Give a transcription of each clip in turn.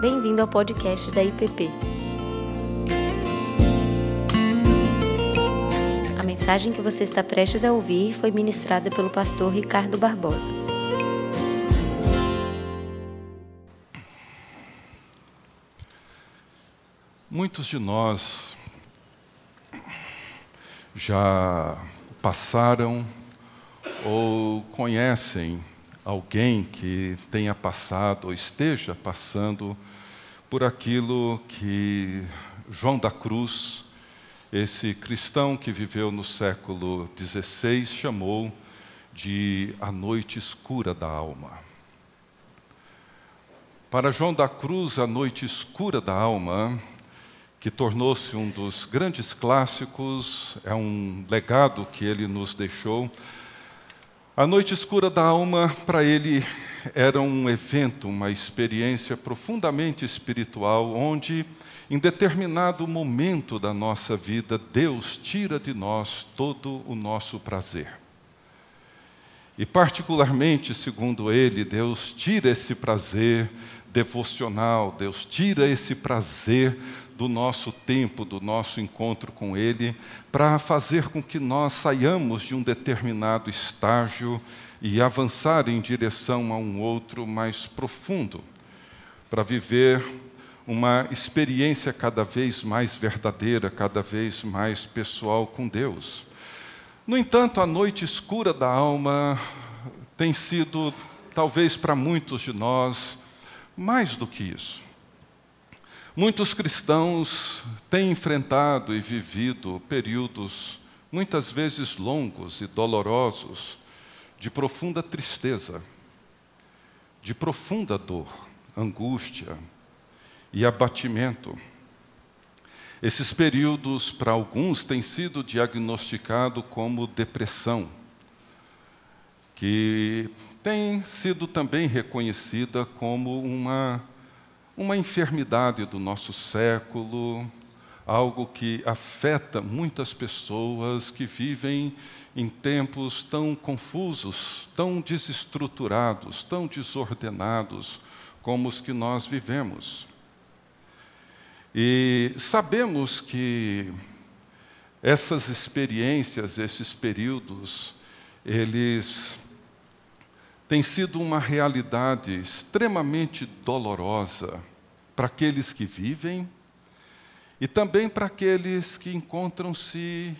Bem-vindo ao podcast da IPP. A mensagem que você está prestes a ouvir foi ministrada pelo pastor Ricardo Barbosa. Muitos de nós já passaram ou conhecem alguém que tenha passado ou esteja passando por aquilo que João da Cruz, esse cristão que viveu no século XVI, chamou de a noite escura da alma. Para João da Cruz, a noite escura da alma que tornou-se um dos grandes clássicos, é um legado que ele nos deixou. A noite escura da alma, para ele, era um evento, uma experiência profundamente espiritual, onde, em determinado momento da nossa vida, Deus tira de nós todo o nosso prazer. E, particularmente, segundo ele, Deus tira esse prazer devocional, Deus tira esse prazer do nosso tempo, do nosso encontro com Ele, para fazer com que nós saiamos de um determinado estágio e avançar em direção a um outro mais profundo, para viver uma experiência cada vez mais verdadeira, cada vez mais pessoal com Deus. No entanto, a noite escura da alma tem sido, talvez para muitos de nós, mais do que isso. Muitos cristãos têm enfrentado e vivido períodos, muitas vezes longos e dolorosos, de profunda tristeza, de profunda dor, angústia e abatimento. Esses períodos, para alguns, têm sido diagnosticados como depressão, que tem sido também reconhecida como uma uma enfermidade do nosso século, algo que afeta muitas pessoas que vivem em tempos tão confusos, tão desestruturados, tão desordenados como os que nós vivemos. E sabemos que essas experiências, esses períodos, eles tem sido uma realidade extremamente dolorosa para aqueles que vivem e também para aqueles que encontram-se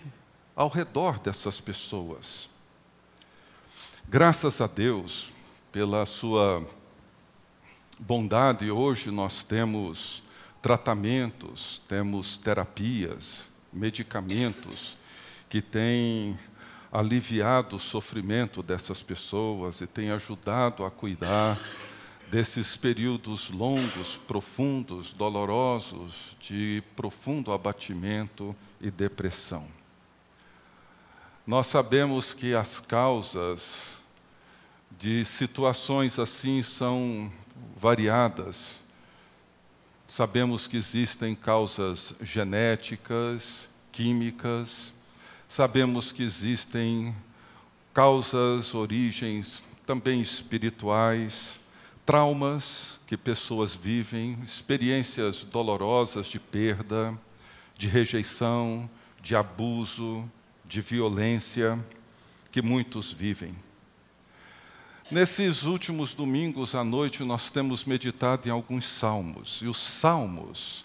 ao redor dessas pessoas. Graças a Deus, pela sua bondade, hoje nós temos tratamentos, temos terapias, medicamentos que têm aliviado o sofrimento dessas pessoas e tem ajudado a cuidar desses períodos longos, profundos, dolorosos, de profundo abatimento e depressão. Nós sabemos que as causas de situações assim são variadas. Sabemos que existem causas genéticas, químicas, Sabemos que existem causas, origens também espirituais, traumas que pessoas vivem, experiências dolorosas de perda, de rejeição, de abuso, de violência que muitos vivem. Nesses últimos domingos à noite, nós temos meditado em alguns salmos, e os salmos,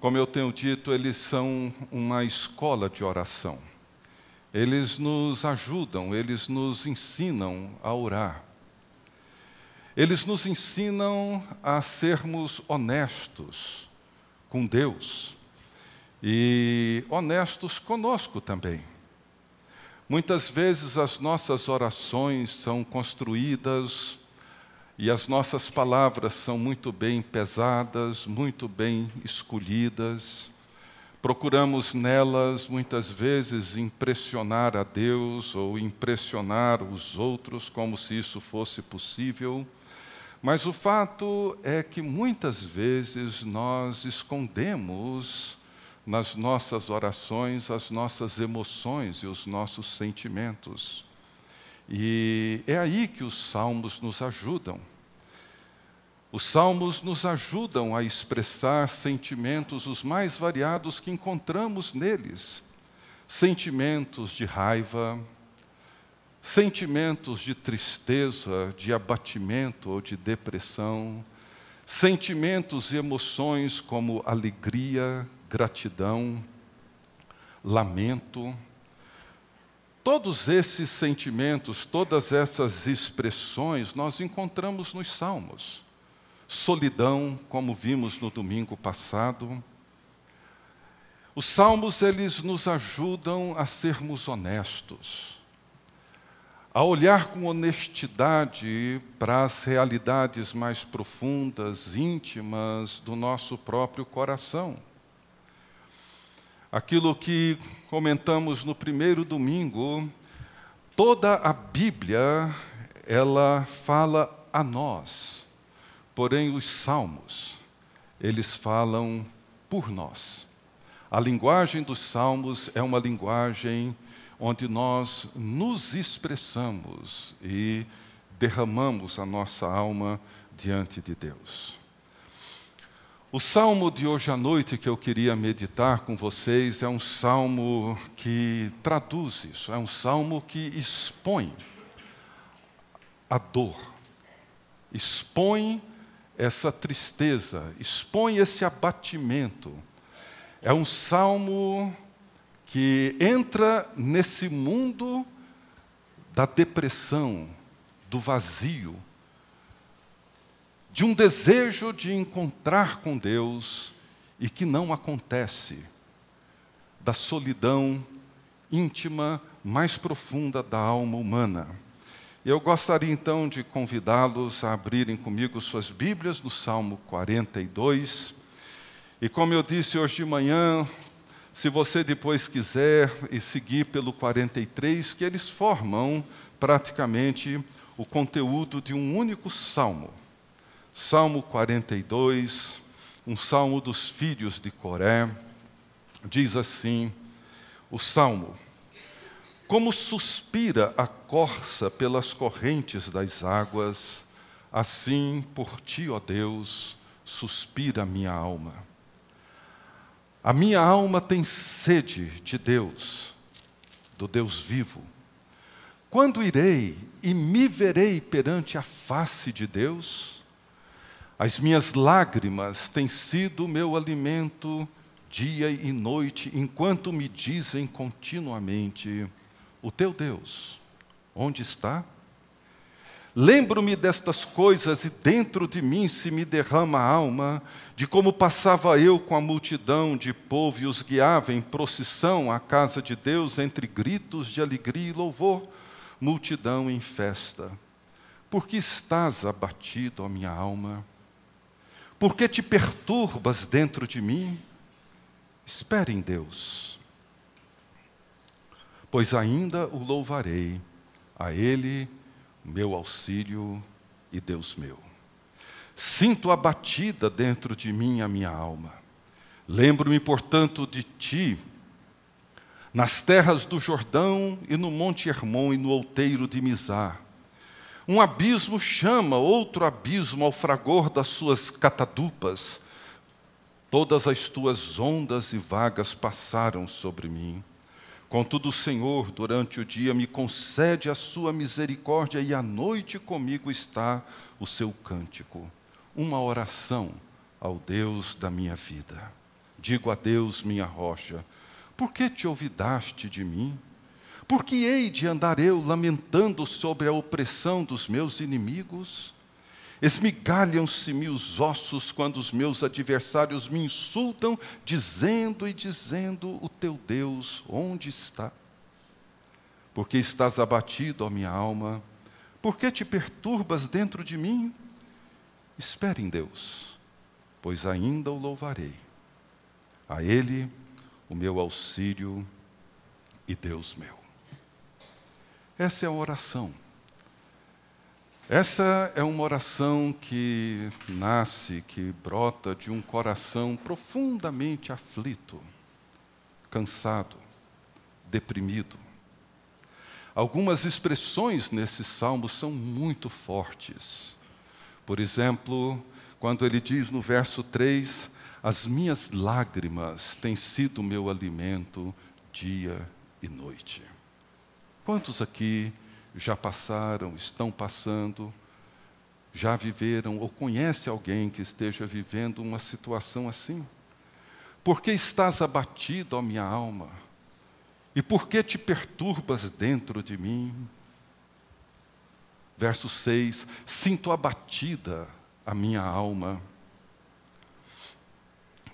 como eu tenho dito, eles são uma escola de oração eles nos ajudam, eles nos ensinam a orar. Eles nos ensinam a sermos honestos com Deus e honestos conosco também. Muitas vezes as nossas orações são construídas e as nossas palavras são muito bem pesadas, muito bem escolhidas. Procuramos nelas muitas vezes impressionar a Deus ou impressionar os outros como se isso fosse possível. Mas o fato é que muitas vezes nós escondemos nas nossas orações as nossas emoções e os nossos sentimentos. E é aí que os salmos nos ajudam. Os salmos nos ajudam a expressar sentimentos os mais variados que encontramos neles: sentimentos de raiva, sentimentos de tristeza, de abatimento ou de depressão, sentimentos e emoções como alegria, gratidão, lamento. Todos esses sentimentos, todas essas expressões, nós encontramos nos Salmos. Solidão, como vimos no domingo passado. Os Salmos, eles nos ajudam a sermos honestos, a olhar com honestidade para as realidades mais profundas, íntimas do nosso próprio coração aquilo que comentamos no primeiro domingo, toda a Bíblia ela fala a nós. Porém os salmos, eles falam por nós. A linguagem dos salmos é uma linguagem onde nós nos expressamos e derramamos a nossa alma diante de Deus. O salmo de hoje à noite que eu queria meditar com vocês é um salmo que traduz isso, é um salmo que expõe a dor, expõe essa tristeza, expõe esse abatimento. É um salmo que entra nesse mundo da depressão, do vazio, de um desejo de encontrar com Deus e que não acontece, da solidão íntima mais profunda da alma humana. Eu gostaria então de convidá-los a abrirem comigo suas Bíblias no Salmo 42. E como eu disse hoje de manhã, se você depois quiser e seguir pelo 43, que eles formam praticamente o conteúdo de um único salmo. Salmo 42, um salmo dos filhos de Coré, diz assim: o salmo. Como suspira a corça pelas correntes das águas, assim por ti, ó Deus, suspira a minha alma. A minha alma tem sede de Deus, do Deus vivo. Quando irei e me verei perante a face de Deus? As minhas lágrimas têm sido meu alimento dia e noite, enquanto me dizem continuamente: O teu Deus, onde está? Lembro-me destas coisas e dentro de mim se me derrama a alma de como passava eu com a multidão de povo e os guiava em procissão à casa de Deus entre gritos de alegria e louvor, multidão em festa. Por que estás abatido, ó minha alma? Por que te perturbas dentro de mim? Espere em Deus, pois ainda o louvarei, a Ele, meu auxílio e Deus meu. Sinto abatida dentro de mim a minha alma. Lembro-me, portanto, de ti, nas terras do Jordão e no Monte Hermon e no outeiro de Mizar um abismo chama outro abismo ao fragor das suas catadupas. Todas as tuas ondas e vagas passaram sobre mim. Contudo, o Senhor, durante o dia, me concede a sua misericórdia, e à noite comigo está o seu cântico, uma oração ao Deus da minha vida. Digo a Deus, minha rocha, por que te olvidaste de mim? Por que hei de andar eu lamentando sobre a opressão dos meus inimigos? Esmigalham-se-me os ossos quando os meus adversários me insultam, dizendo e dizendo: O teu Deus, onde está? Porque estás abatido, ó minha alma? Por que te perturbas dentro de mim? Espere em Deus, pois ainda o louvarei. A Ele, o meu auxílio e Deus meu. Essa é a oração. Essa é uma oração que nasce, que brota de um coração profundamente aflito, cansado, deprimido. Algumas expressões nesse salmo são muito fortes. Por exemplo, quando ele diz no verso 3: As minhas lágrimas têm sido meu alimento dia e noite. Quantos aqui já passaram, estão passando, já viveram ou conhece alguém que esteja vivendo uma situação assim? Por que estás abatido, ó minha alma? E por que te perturbas dentro de mim? Verso 6: Sinto abatida a minha alma.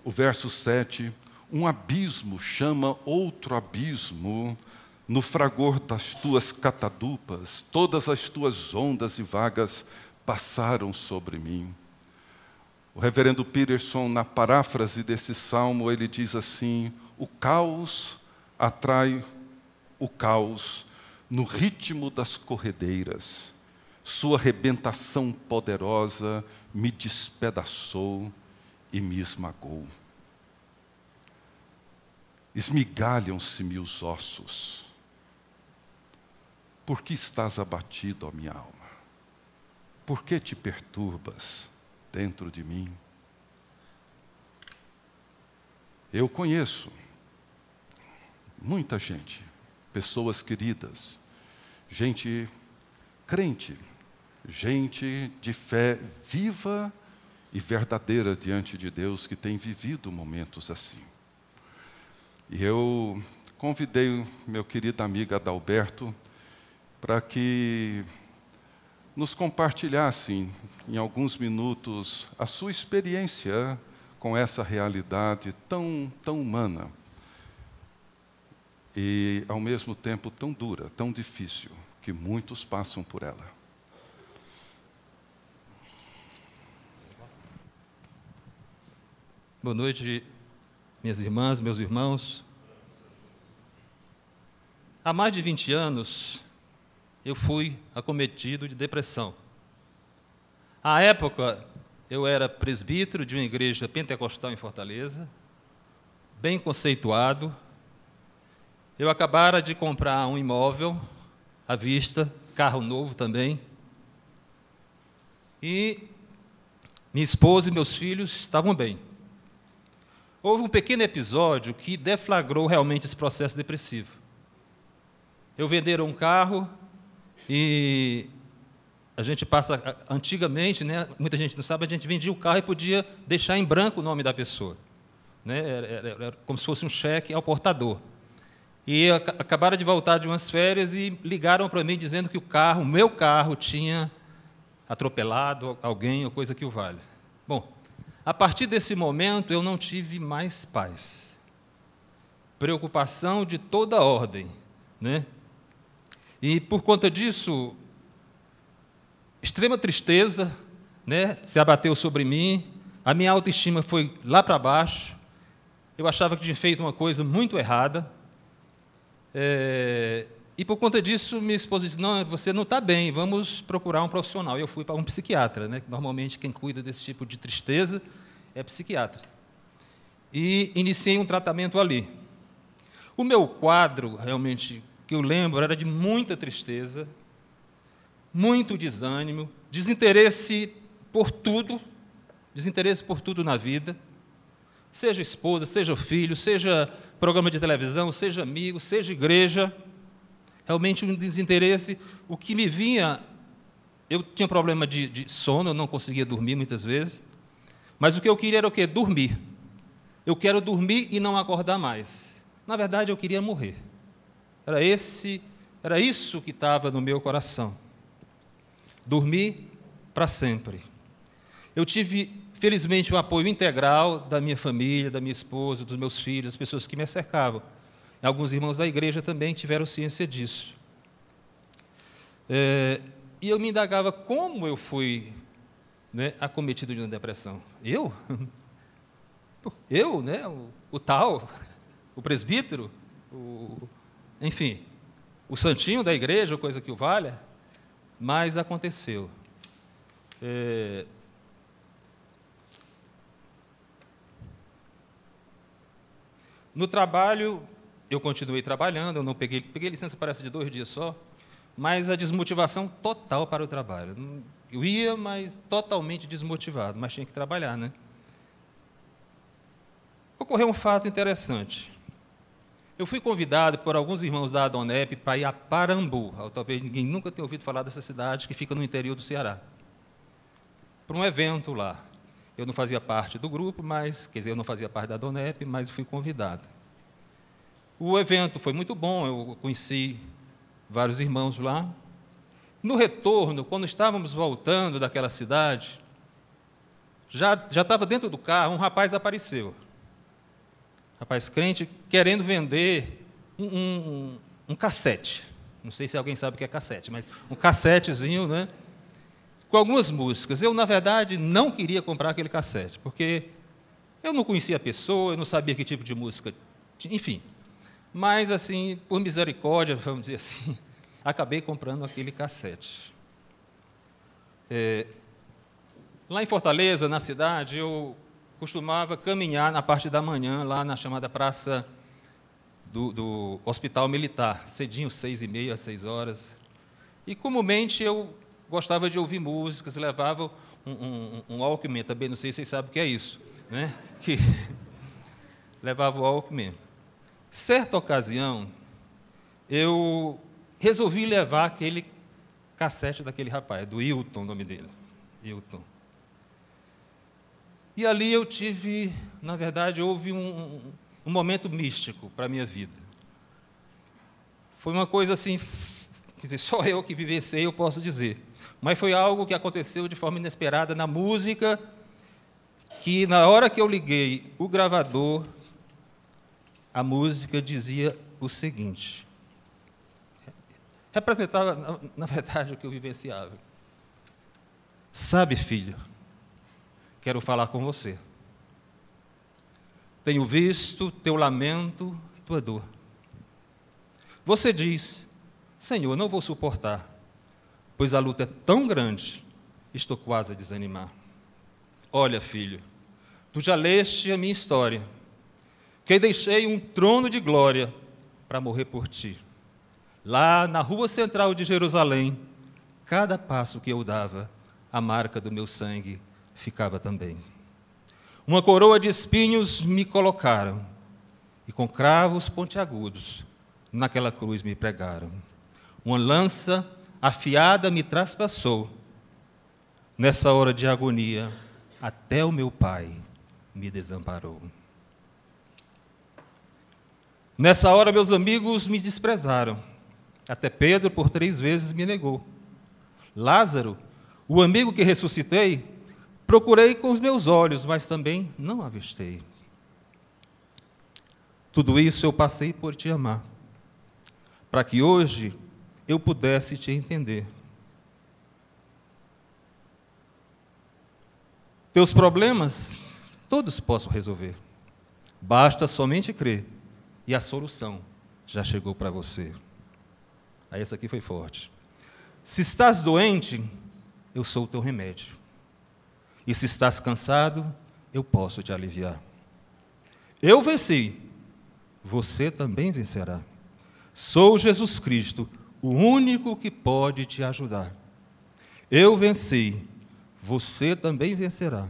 O verso 7: Um abismo chama outro abismo, no fragor das tuas catadupas, todas as tuas ondas e vagas passaram sobre mim. O reverendo Peterson, na paráfrase desse salmo, ele diz assim: o caos atrai o caos no ritmo das corredeiras. Sua rebentação poderosa me despedaçou e me esmagou. Esmigalham-se-me os ossos. Por que estás abatido, ó minha alma? Por que te perturbas dentro de mim? Eu conheço muita gente, pessoas queridas, gente crente, gente de fé viva e verdadeira diante de Deus que tem vivido momentos assim. E eu convidei meu querido amigo Adalberto para que nos compartilhasse em alguns minutos a sua experiência com essa realidade tão, tão humana e, ao mesmo tempo, tão dura, tão difícil, que muitos passam por ela. Boa noite, minhas irmãs, meus irmãos. Há mais de 20 anos, eu fui acometido de depressão. À época, eu era presbítero de uma igreja pentecostal em Fortaleza, bem conceituado. Eu acabara de comprar um imóvel à vista, carro novo também. E minha esposa e meus filhos estavam bem. Houve um pequeno episódio que deflagrou realmente esse processo depressivo. Eu vender um carro e a gente passa antigamente, né, muita gente não sabe, a gente vendia o carro e podia deixar em branco o nome da pessoa, né, era, era, era como se fosse um cheque ao portador. E acabaram de voltar de umas férias e ligaram para mim dizendo que o carro, o meu carro, tinha atropelado alguém ou coisa que o vale. Bom, a partir desse momento, eu não tive mais paz. Preocupação de toda ordem. Né? E por conta disso, extrema tristeza né, se abateu sobre mim, a minha autoestima foi lá para baixo, eu achava que tinha feito uma coisa muito errada. É, e por conta disso, minha esposa disse: Não, você não está bem, vamos procurar um profissional. E eu fui para um psiquiatra, né? Normalmente quem cuida desse tipo de tristeza é psiquiatra. E iniciei um tratamento ali. O meu quadro, realmente, que eu lembro, era de muita tristeza, muito desânimo, desinteresse por tudo, desinteresse por tudo na vida, seja esposa, seja filho, seja programa de televisão, seja amigo, seja igreja realmente um desinteresse. O que me vinha, eu tinha problema de, de sono, eu não conseguia dormir muitas vezes, mas o que eu queria era o quê? Dormir. Eu quero dormir e não acordar mais. Na verdade, eu queria morrer. Era esse, era isso que estava no meu coração. Dormir para sempre. Eu tive, felizmente, o apoio integral da minha família, da minha esposa, dos meus filhos, das pessoas que me cercavam. Alguns irmãos da igreja também tiveram ciência disso. É, e eu me indagava como eu fui né, acometido de uma depressão. Eu? Eu, né, o, o tal, o presbítero, o, enfim, o santinho da igreja, coisa que o valha, mas aconteceu. É, no trabalho, eu continuei trabalhando, eu não peguei, peguei licença parece de dois dias só, mas a desmotivação total para o trabalho. Eu ia, mas totalmente desmotivado, mas tinha que trabalhar, né? Ocorreu um fato interessante. Eu fui convidado por alguns irmãos da Adonep para ir a Parambu. Talvez ninguém nunca tenha ouvido falar dessa cidade que fica no interior do Ceará. Para um evento lá. Eu não fazia parte do grupo, mas, quer dizer, eu não fazia parte da Adonep, mas fui convidado. O evento foi muito bom, eu conheci vários irmãos lá. No retorno, quando estávamos voltando daquela cidade, já, já estava dentro do carro, um rapaz apareceu. Rapaz crente querendo vender um, um, um cassete. Não sei se alguém sabe o que é cassete, mas um cassetezinho, né? Com algumas músicas. Eu, na verdade, não queria comprar aquele cassete, porque eu não conhecia a pessoa, eu não sabia que tipo de música. Enfim. Mas, assim, por misericórdia, vamos dizer assim, acabei comprando aquele cassete. É, lá em Fortaleza, na cidade, eu costumava caminhar na parte da manhã, lá na chamada Praça do, do Hospital Militar, cedinho, seis e meia, seis horas. E, comumente, eu gostava de ouvir músicas, levava um, um, um Walkman, também não sei se vocês sabem o que é isso, né? que levava o Walkman. Certa ocasião, eu resolvi levar aquele cassete daquele rapaz, do Hilton, o nome dele. Hilton. E ali eu tive, na verdade, houve um, um momento místico para a minha vida. Foi uma coisa assim, quer dizer, só eu que vivenciei, eu posso dizer. Mas foi algo que aconteceu de forma inesperada na música, que na hora que eu liguei o gravador, a música dizia o seguinte: representava, na, verdade, o que eu vivenciava. Sabe, filho, quero falar com você. Tenho visto teu lamento, tua dor. Você diz: Senhor, não vou suportar, pois a luta é tão grande, estou quase a desanimar. Olha, filho, tu já leste a minha história, que deixei um trono de glória para morrer por ti. Lá na rua central de Jerusalém, cada passo que eu dava, a marca do meu sangue ficava também. Uma coroa de espinhos me colocaram, e com cravos pontiagudos naquela cruz me pregaram. Uma lança afiada me traspassou. Nessa hora de agonia, até o meu pai me desamparou. Nessa hora, meus amigos me desprezaram até Pedro, por três vezes, me negou. Lázaro, o amigo que ressuscitei, procurei com os meus olhos, mas também não avistei. Tudo isso eu passei por te amar, para que hoje eu pudesse te entender. Teus problemas, todos posso resolver. Basta somente crer, e a solução já chegou para você. Aí essa aqui foi forte. Se estás doente, eu sou o teu remédio. E se estás cansado, eu posso te aliviar. Eu venci, você também vencerá. Sou Jesus Cristo, o único que pode te ajudar. Eu venci, você também vencerá.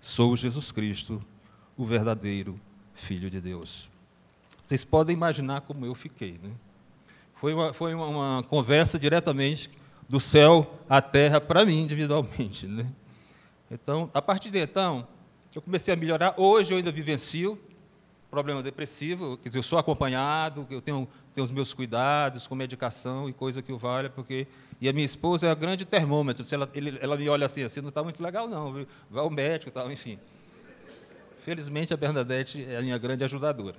Sou Jesus Cristo, o verdadeiro Filho de Deus. Vocês podem imaginar como eu fiquei, né? Foi uma, foi uma, uma conversa diretamente do céu à terra para mim individualmente. Né? Então, a partir de então, eu comecei a melhorar. Hoje eu ainda vivencio problema depressivo, quer dizer, eu sou acompanhado, eu tenho, tenho os meus cuidados com medicação e coisa que o valha, porque e a minha esposa é a grande termômetro. Se ela, ele, ela me olha assim, assim, não está muito legal não, viu? vai ao médico, tal, enfim. Felizmente a Bernadette é a minha grande ajudadora.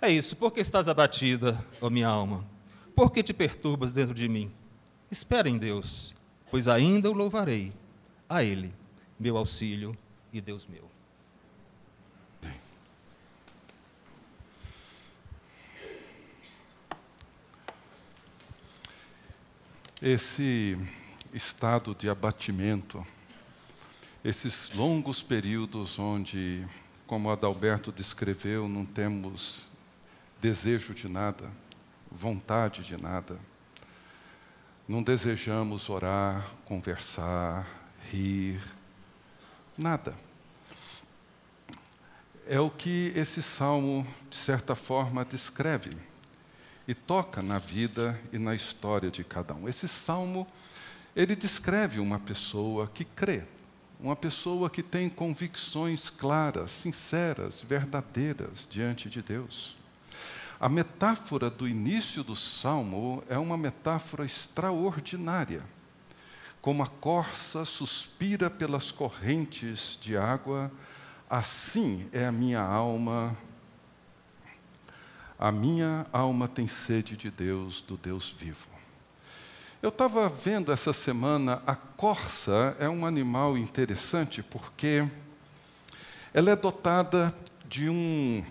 É isso. Por que estás abatida, ó minha alma? Por que te perturbas dentro de mim? Espera em Deus, pois ainda o louvarei. A Ele, meu auxílio e Deus meu. Esse estado de abatimento, esses longos períodos onde, como Adalberto descreveu, não temos desejo de nada, vontade de nada. não desejamos orar, conversar, rir, nada. É o que esse salmo, de certa forma, descreve e toca na vida e na história de cada um. Esse salmo, ele descreve uma pessoa que crê, uma pessoa que tem convicções claras, sinceras, verdadeiras diante de Deus. A metáfora do início do salmo é uma metáfora extraordinária. Como a corça suspira pelas correntes de água, assim é a minha alma. A minha alma tem sede de Deus, do Deus vivo. Eu estava vendo essa semana, a corça é um animal interessante porque ela é dotada de um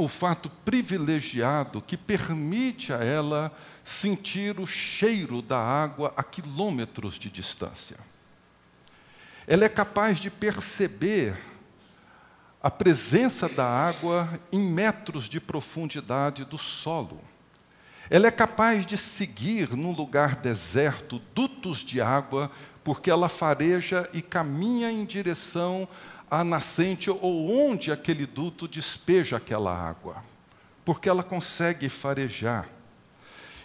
olfato privilegiado que permite a ela sentir o cheiro da água a quilômetros de distância. Ela é capaz de perceber a presença da água em metros de profundidade do solo. Ela é capaz de seguir num lugar deserto dutos de água, porque ela fareja e caminha em direção à nascente ou onde aquele duto despeja aquela água, porque ela consegue farejar.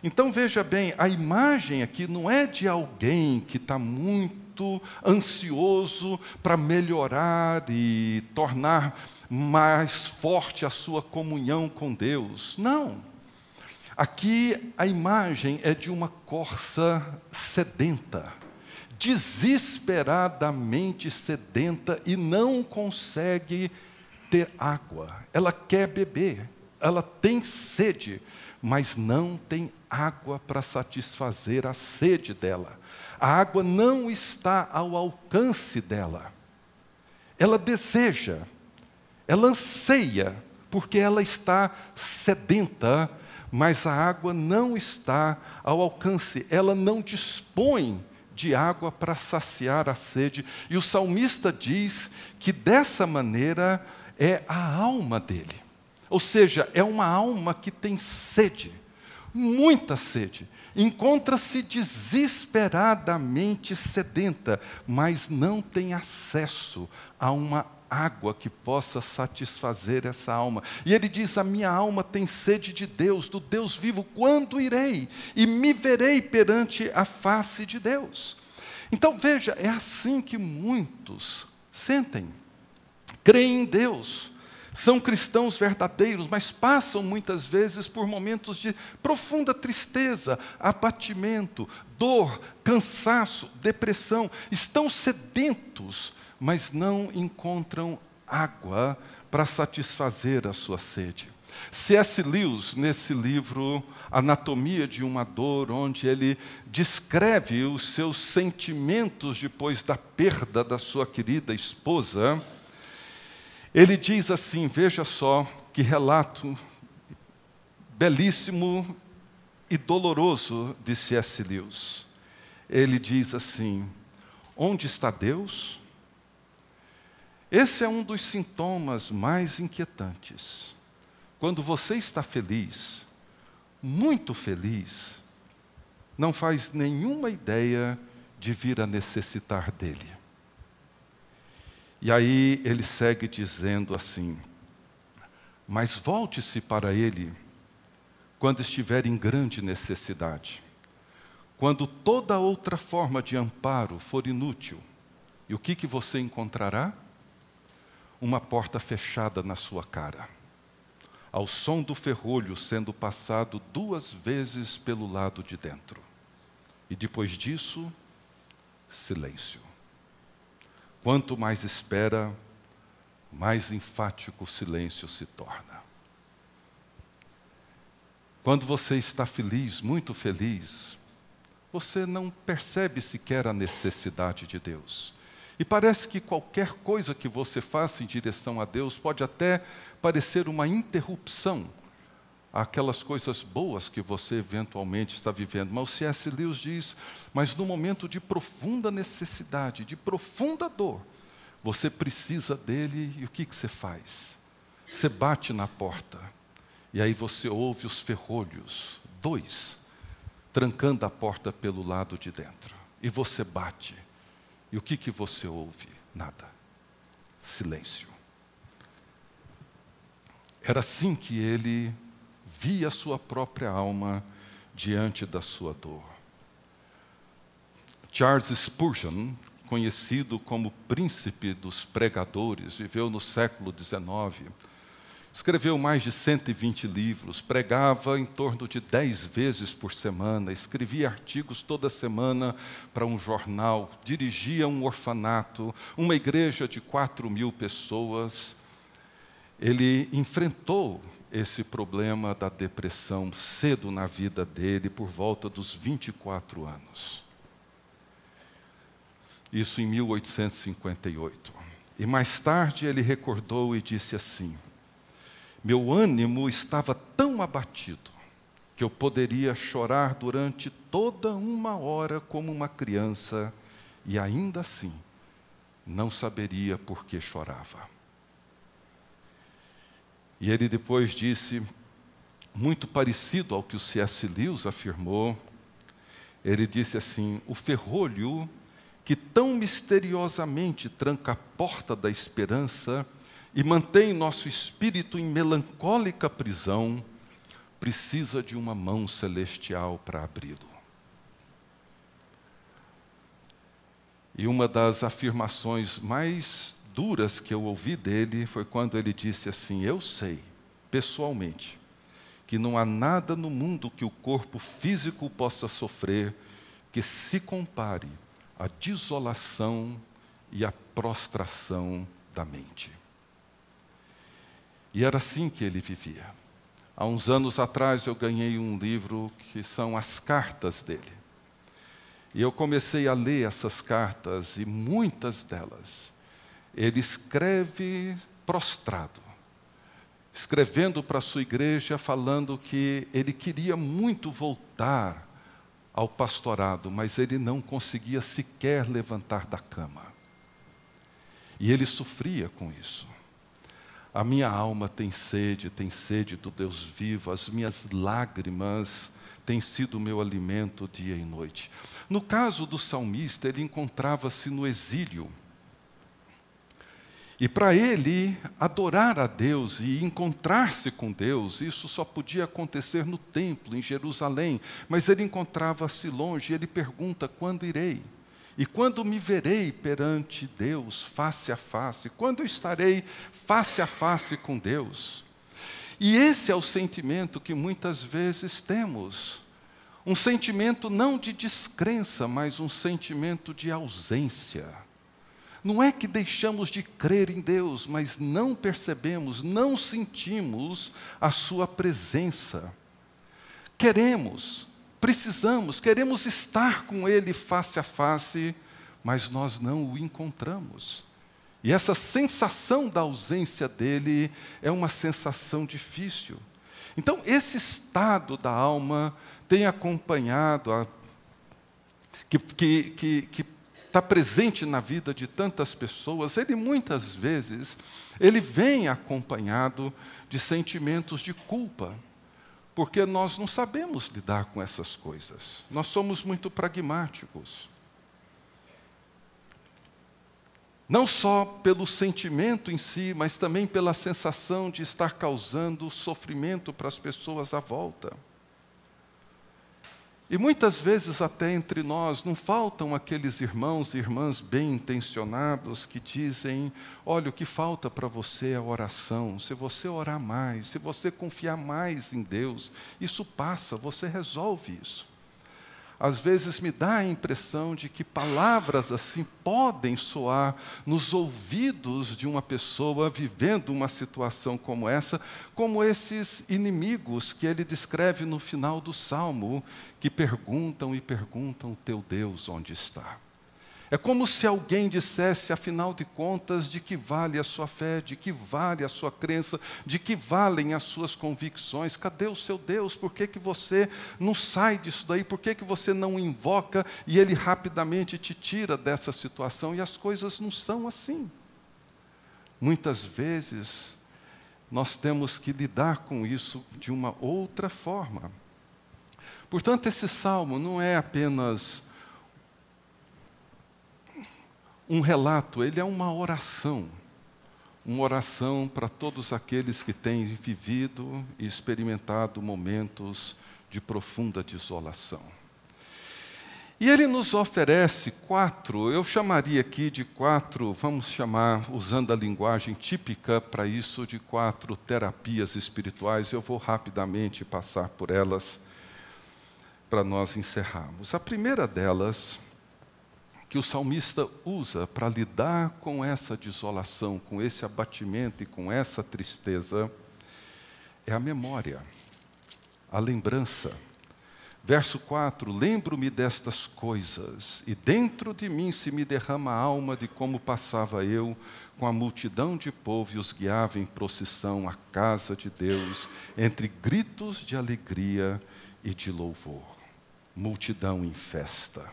Então veja bem, a imagem aqui não é de alguém que está muito ansioso para melhorar e tornar mais forte a sua comunhão com Deus. Não. Aqui a imagem é de uma corça sedenta, desesperadamente sedenta e não consegue ter água. Ela quer beber, ela tem sede, mas não tem água para satisfazer a sede dela. A água não está ao alcance dela. Ela deseja, ela anseia, porque ela está sedenta mas a água não está ao alcance, ela não dispõe de água para saciar a sede. E o salmista diz que dessa maneira é a alma dele. Ou seja, é uma alma que tem sede, muita sede. Encontra-se desesperadamente sedenta, mas não tem acesso a uma água que possa satisfazer essa alma. E ele diz: A minha alma tem sede de Deus, do Deus vivo, quando irei e me verei perante a face de Deus? Então veja, é assim que muitos sentem, creem em Deus, são cristãos verdadeiros, mas passam muitas vezes por momentos de profunda tristeza, abatimento, dor, cansaço, depressão, estão sedentos mas não encontram água para satisfazer a sua sede. C.S. Lewis, nesse livro Anatomia de uma Dor, onde ele descreve os seus sentimentos depois da perda da sua querida esposa, ele diz assim: veja só que relato belíssimo e doloroso de C.S. Lewis. Ele diz assim: Onde está Deus? Esse é um dos sintomas mais inquietantes. Quando você está feliz, muito feliz, não faz nenhuma ideia de vir a necessitar dele. E aí ele segue dizendo assim: Mas volte-se para ele quando estiver em grande necessidade, quando toda outra forma de amparo for inútil. E o que, que você encontrará? Uma porta fechada na sua cara, ao som do ferrolho sendo passado duas vezes pelo lado de dentro. E depois disso, silêncio. Quanto mais espera, mais enfático o silêncio se torna. Quando você está feliz, muito feliz, você não percebe sequer a necessidade de Deus. E parece que qualquer coisa que você faça em direção a Deus pode até parecer uma interrupção àquelas coisas boas que você eventualmente está vivendo. Mas o C.S. Lewis diz: mas no momento de profunda necessidade, de profunda dor, você precisa dele e o que, que você faz? Você bate na porta e aí você ouve os ferrolhos, dois, trancando a porta pelo lado de dentro. E você bate. E o que, que você ouve? Nada. Silêncio. Era assim que ele via a sua própria alma diante da sua dor. Charles Spurgeon, conhecido como príncipe dos pregadores, viveu no século XIX. Escreveu mais de 120 livros, pregava em torno de 10 vezes por semana, escrevia artigos toda semana para um jornal, dirigia um orfanato, uma igreja de 4 mil pessoas. Ele enfrentou esse problema da depressão cedo na vida dele, por volta dos 24 anos. Isso em 1858. E mais tarde ele recordou e disse assim: Meu ânimo estava tão abatido que eu poderia chorar durante toda uma hora como uma criança e ainda assim não saberia por que chorava. E ele depois disse, muito parecido ao que o C.S. Lewis afirmou, ele disse assim: o ferrolho que tão misteriosamente tranca a porta da esperança e mantém nosso espírito em melancólica prisão, precisa de uma mão celestial para abri-lo. E uma das afirmações mais duras que eu ouvi dele foi quando ele disse assim: Eu sei, pessoalmente, que não há nada no mundo que o corpo físico possa sofrer que se compare à desolação e à prostração da mente. E era assim que ele vivia. Há uns anos atrás eu ganhei um livro que são as cartas dele. E eu comecei a ler essas cartas e muitas delas ele escreve prostrado, escrevendo para a sua igreja, falando que ele queria muito voltar ao pastorado, mas ele não conseguia sequer levantar da cama. E ele sofria com isso. A minha alma tem sede, tem sede do Deus vivo, as minhas lágrimas têm sido o meu alimento dia e noite. No caso do salmista, ele encontrava-se no exílio e para ele, adorar a Deus e encontrar-se com Deus, isso só podia acontecer no templo, em Jerusalém. Mas ele encontrava-se longe e ele pergunta: quando irei? E quando me verei perante Deus, face a face? Quando estarei face a face com Deus? E esse é o sentimento que muitas vezes temos. Um sentimento não de descrença, mas um sentimento de ausência não é que deixamos de crer em Deus, mas não percebemos, não sentimos a Sua presença. Queremos, precisamos, queremos estar com Ele face a face, mas nós não o encontramos. E essa sensação da ausência dele é uma sensação difícil. Então, esse estado da alma tem acompanhado a, que, está presente na vida de tantas pessoas, ele muitas vezes ele vem acompanhado de sentimentos de culpa, porque nós não sabemos lidar com essas coisas. Nós somos muito pragmáticos. Não só pelo sentimento em si, mas também pela sensação de estar causando sofrimento para as pessoas à volta. E muitas vezes, até entre nós, não faltam aqueles irmãos e irmãs bem intencionados que dizem: olha, o que falta para você é oração. Se você orar mais, se você confiar mais em Deus, isso passa, você resolve isso às vezes me dá a impressão de que palavras assim podem soar nos ouvidos de uma pessoa vivendo uma situação como essa, como esses inimigos que ele descreve no final do salmo, que perguntam e perguntam: Teu Deus onde está? É como se alguém dissesse, afinal de contas, de que vale a sua fé, de que vale a sua crença, de que valem as suas convicções. Cadê o seu Deus? Por que, que você não sai disso daí? Por que, que você não invoca e ele rapidamente te tira dessa situação? E as coisas não são assim. Muitas vezes, nós temos que lidar com isso de uma outra forma. Portanto, esse salmo não é apenas um relato, ele é uma oração. Uma oração para todos aqueles que têm vivido e experimentado momentos de profunda desolação. E ele nos oferece quatro, eu chamaria aqui de quatro, vamos chamar, usando a linguagem típica para isso, de quatro terapias espirituais. Eu vou rapidamente passar por elas para nós encerrarmos. A primeira delas, que o salmista usa para lidar com essa desolação, com esse abatimento e com essa tristeza, é a memória, a lembrança. Verso 4: Lembro-me destas coisas, e dentro de mim se me derrama a alma de como passava eu com a multidão de povo e os guiava em procissão à casa de Deus, entre gritos de alegria e de louvor. Multidão em festa.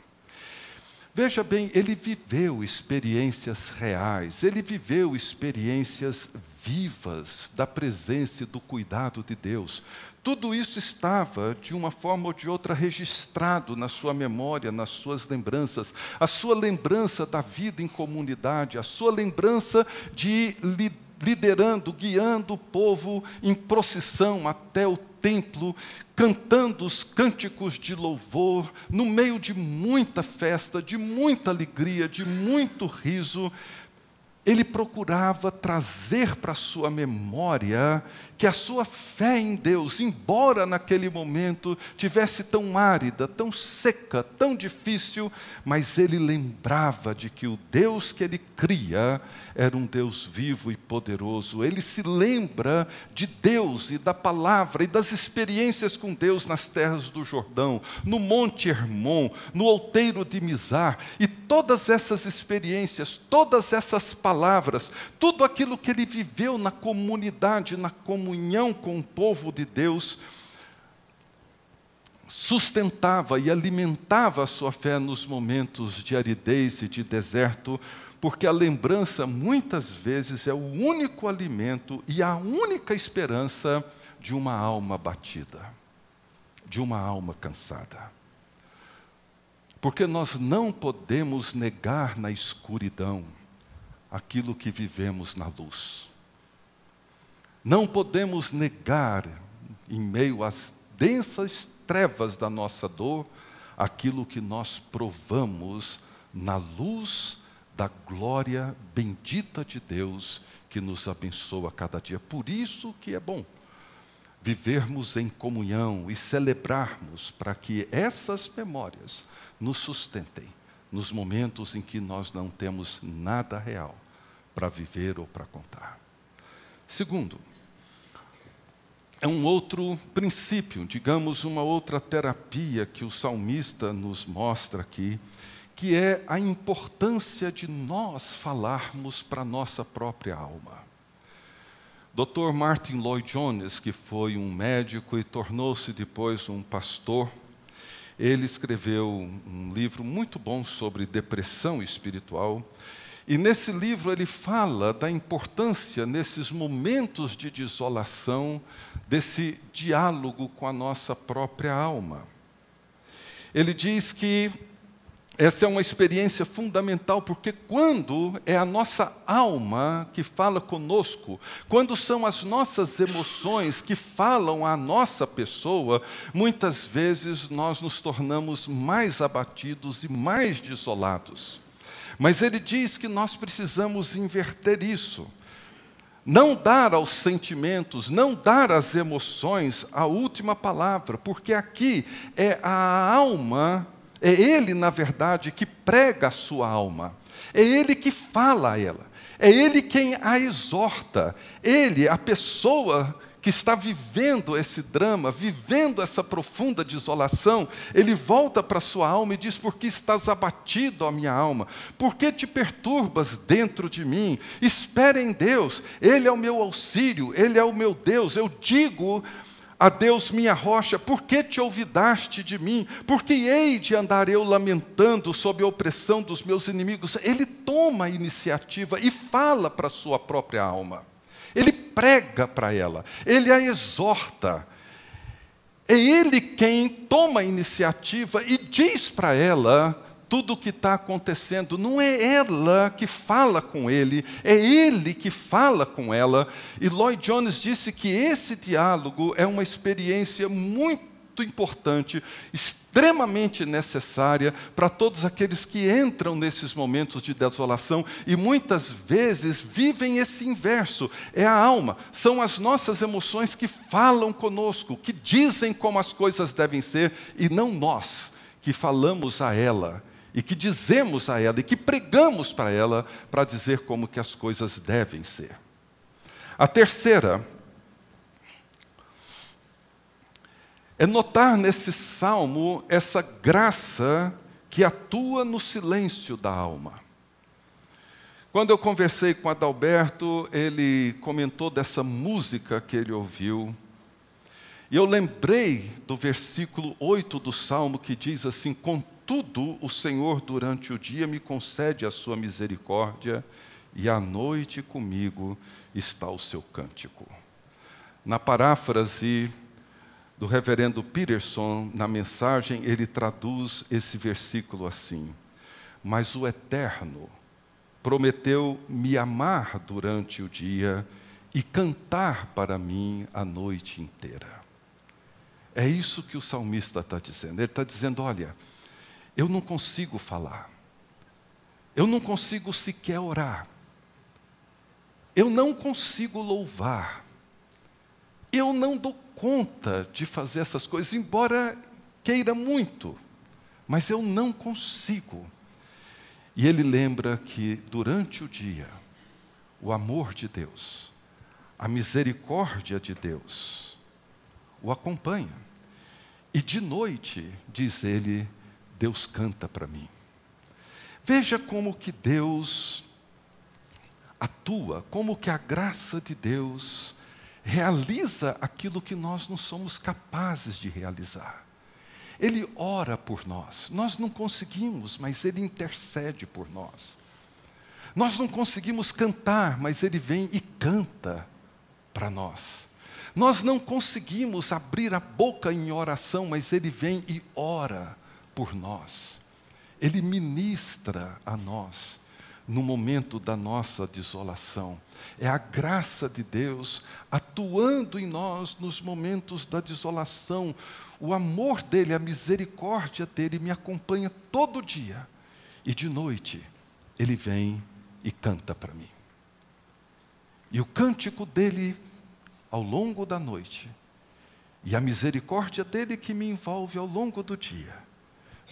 Veja bem, ele viveu experiências reais, ele viveu experiências vivas da presença e do cuidado de Deus. Tudo isso estava, de uma forma ou de outra, registrado na sua memória, nas suas lembranças. A sua lembrança da vida em comunidade, a sua lembrança de liderando, guiando o povo em procissão até o templo, cantando os cânticos de louvor, no meio de muita festa, de muita alegria, de muito riso, ele procurava trazer para sua memória que a sua fé em Deus, embora naquele momento tivesse tão árida, tão seca, tão difícil, mas ele lembrava de que o Deus que ele cria era um Deus vivo e poderoso. Ele se lembra de Deus e da palavra e das experiências com Deus nas terras do Jordão, no Monte Hermon, no outeiro de Mizar, e todas essas experiências, todas essas palavras, tudo aquilo que ele viveu na comunidade, na comunidade, comunhão com o povo de Deus, sustentava e alimentava a sua fé nos momentos de aridez e de deserto, porque a lembrança muitas vezes é o único alimento e a única esperança de uma alma batida, de uma alma cansada. Porque nós não podemos negar na escuridão aquilo que vivemos na luz. Não podemos negar, em meio às densas trevas da nossa dor, aquilo que nós provamos na luz da glória bendita de Deus que nos abençoa cada dia. Por isso que é bom vivermos em comunhão e celebrarmos para que essas memórias nos sustentem nos momentos em que nós não temos nada real para viver ou para contar. Segundo, é um outro princípio, digamos, uma outra terapia que o salmista nos mostra aqui, que é a importância de nós falarmos para a nossa própria alma. Dr. Martin Lloyd Jones, que foi um médico e tornou-se depois um pastor, ele escreveu um livro muito bom sobre depressão espiritual e nesse livro ele fala da importância, nesses momentos de desolação, desse diálogo com a nossa própria alma. Ele diz que essa é uma experiência fundamental, porque quando é a nossa alma que fala conosco, quando são as nossas emoções que falam à nossa pessoa, muitas vezes nós nos tornamos mais abatidos e mais desolados. Mas ele diz que nós precisamos inverter isso. Não dar aos sentimentos, não dar às emoções a última palavra, porque aqui é a alma, é ele, na verdade, que prega a sua alma, é ele que fala a ela, é ele quem a exorta, ele, a pessoa que está vivendo esse drama, vivendo essa profunda desolação, ele volta para sua alma e diz: Por que estás abatido, ó minha alma? Por que te perturbas dentro de mim? Espera em Deus, Ele é o meu auxílio, Ele é o meu Deus. Eu digo a Deus minha rocha, por que te olvidaste de mim? Por que hei de andar eu lamentando sob a opressão dos meus inimigos? Ele toma a iniciativa e fala para a sua própria alma. Ele prega para ela, ele a exorta. É Ele quem toma a iniciativa e diz para ela tudo o que está acontecendo. Não é ela que fala com ele, é ele que fala com ela. E Lloyd Jones disse que esse diálogo é uma experiência muito importante, extremamente necessária para todos aqueles que entram nesses momentos de desolação e muitas vezes vivem esse inverso. É a alma, são as nossas emoções que falam conosco, que dizem como as coisas devem ser e não nós que falamos a ela e que dizemos a ela e que pregamos para ela para dizer como que as coisas devem ser. A terceira é notar nesse salmo essa graça que atua no silêncio da alma. Quando eu conversei com Adalberto, ele comentou dessa música que ele ouviu. E eu lembrei do versículo 8 do salmo que diz assim: Com tudo o Senhor durante o dia me concede a sua misericórdia, e à noite comigo está o seu cântico. Na paráfrase do reverendo Peterson, na mensagem, ele traduz esse versículo assim: Mas o Eterno prometeu me amar durante o dia e cantar para mim a noite inteira. É isso que o salmista está dizendo. Ele está dizendo: olha, eu não consigo falar. Eu não consigo sequer orar. Eu não consigo louvar. Eu não dou conta de fazer essas coisas, embora queira muito, mas eu não consigo. E ele lembra que durante o dia, o amor de Deus, a misericórdia de Deus, o acompanha. E de noite, diz ele, Deus canta para mim. Veja como que Deus atua, como que a graça de Deus realiza aquilo que nós não somos capazes de realizar. Ele ora por nós. Nós não conseguimos, mas ele intercede por nós. Nós não conseguimos cantar, mas ele vem e canta para nós. Nós não conseguimos abrir a boca em oração, mas ele vem e ora por nós. Ele ministra a nós no momento da nossa desolação. É a graça de Deus atuando em nós nos momentos da desolação. O amor dele, a misericórdia dele me acompanha todo dia. E de noite, ele vem e canta para mim. E o cântico dele ao longo da noite, e a misericórdia dele que me envolve ao longo do dia,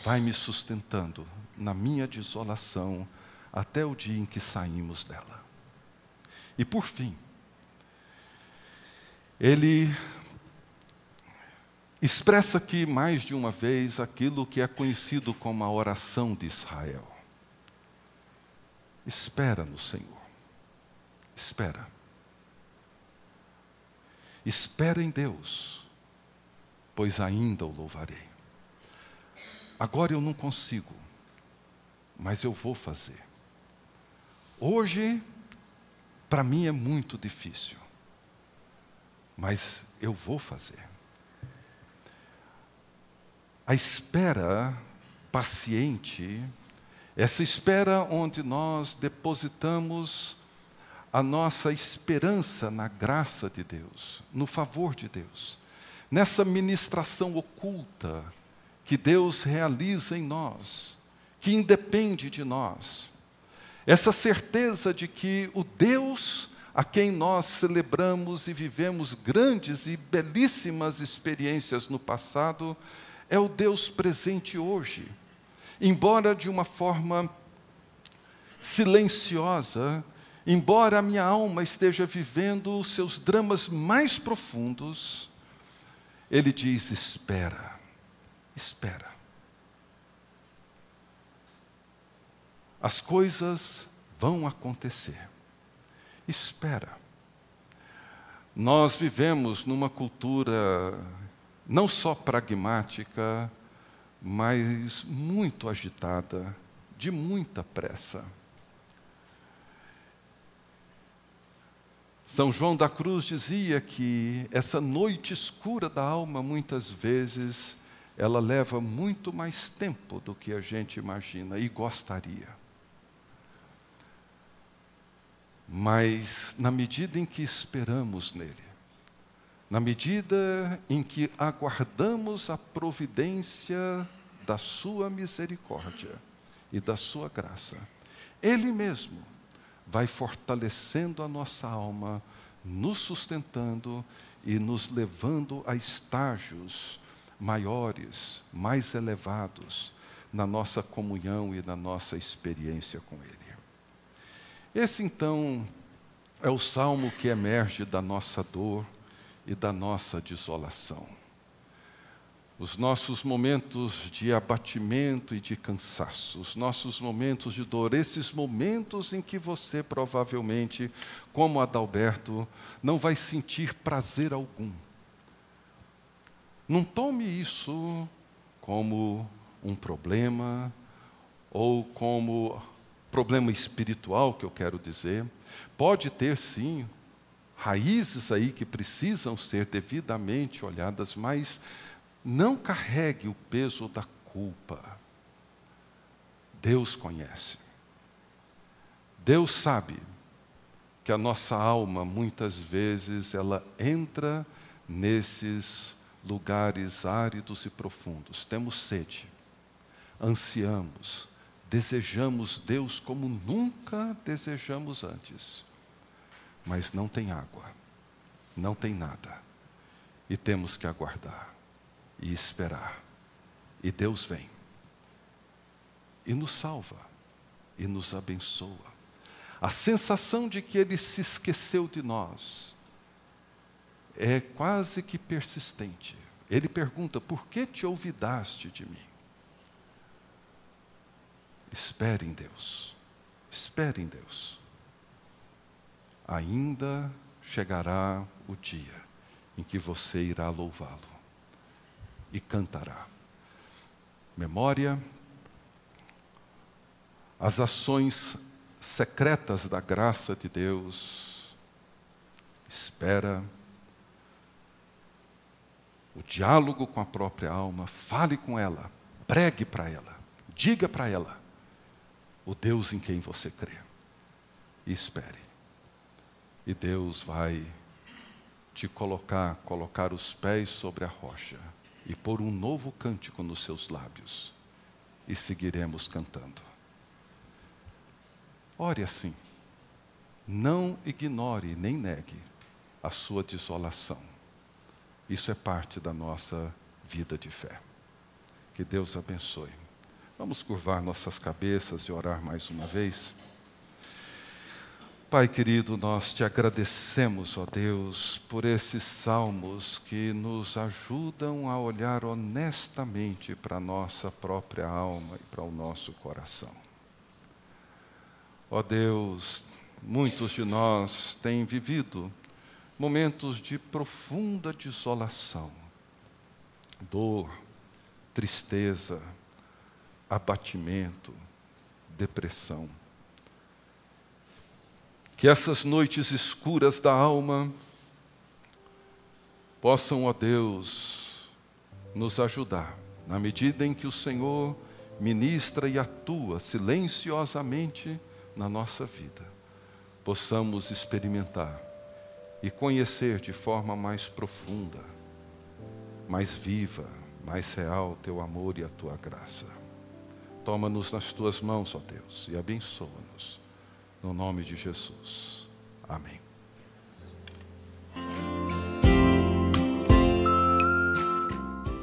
vai me sustentando na minha desolação até o dia em que saímos dela. E por fim, ele expressa aqui mais de uma vez aquilo que é conhecido como a oração de Israel. Espera no Senhor. Espera. Espera em Deus, pois ainda o louvarei. Agora eu não consigo, mas eu vou fazer. Hoje, para mim é muito difícil, mas eu vou fazer. A espera paciente, essa espera onde nós depositamos a nossa esperança na graça de Deus, no favor de Deus, nessa ministração oculta que Deus realiza em nós, que independe de nós. Essa certeza de que o Deus a quem nós celebramos e vivemos grandes e belíssimas experiências no passado, é o Deus presente hoje. Embora de uma forma silenciosa, embora a minha alma esteja vivendo os seus dramas mais profundos, Ele diz: espera espera. As coisas vão acontecer. Espera. Nós vivemos numa cultura não só pragmática, mas muito agitada, de muita pressa. São João da Cruz dizia que essa noite escura da alma, muitas vezes, ela leva muito mais tempo do que a gente imagina e gostaria. Mas, na medida em que esperamos nele, na medida em que aguardamos a providência da Sua misericórdia e da Sua graça, Ele mesmo vai fortalecendo a nossa alma, nos sustentando e nos levando a estágios maiores, mais elevados na nossa comunhão e na nossa experiência com Ele. Esse então é o salmo que emerge da nossa dor e da nossa desolação os nossos momentos de abatimento e de cansaço, os nossos momentos de dor, esses momentos em que você provavelmente, como Adalberto, não vai sentir prazer algum. Não tome isso como um problema ou como problema espiritual, que eu quero dizer. Pode ter sim raízes aí que precisam ser devidamente olhadas, mas não carregue o peso da culpa. Deus conhece. Deus sabe que a nossa alma muitas vezes ela entra nesses lugares áridos e profundos. Temos sede, ansiamos, desejamos Deus como nunca desejamos antes. Mas não tem água, não tem nada. E temos que aguardar e esperar. E Deus vem e nos salva e nos abençoa. A sensação de que Ele se esqueceu de nós é quase que persistente. Ele pergunta: Por que te olvidaste de mim? Espere em Deus, espere em Deus. Ainda chegará o dia em que você irá louvá-lo e cantará. Memória, as ações secretas da graça de Deus, espera, o diálogo com a própria alma, fale com ela, pregue para ela, diga para ela o Deus em quem você crê. E espere. E Deus vai te colocar, colocar os pés sobre a rocha e pôr um novo cântico nos seus lábios, e seguiremos cantando. Ore assim. Não ignore nem negue a sua desolação. Isso é parte da nossa vida de fé. Que Deus abençoe. Vamos curvar nossas cabeças e orar mais uma vez. Pai querido, nós te agradecemos, ó Deus, por esses salmos que nos ajudam a olhar honestamente para a nossa própria alma e para o nosso coração. Ó Deus, muitos de nós têm vivido momentos de profunda desolação, dor, tristeza, abatimento, depressão que essas noites escuras da alma possam, ó Deus, nos ajudar, na medida em que o Senhor ministra e atua silenciosamente na nossa vida, possamos experimentar e conhecer de forma mais profunda, mais viva, mais real teu amor e a tua graça. Toma-nos nas tuas mãos, ó Deus, e abençoa-nos no nome de Jesus. Amém.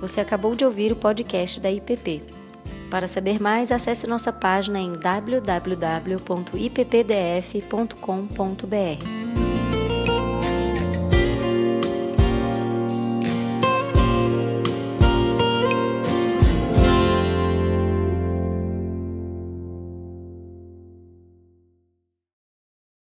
Você acabou de ouvir o podcast da IPP. Para saber mais, acesse nossa página em www.ippdf.com.br.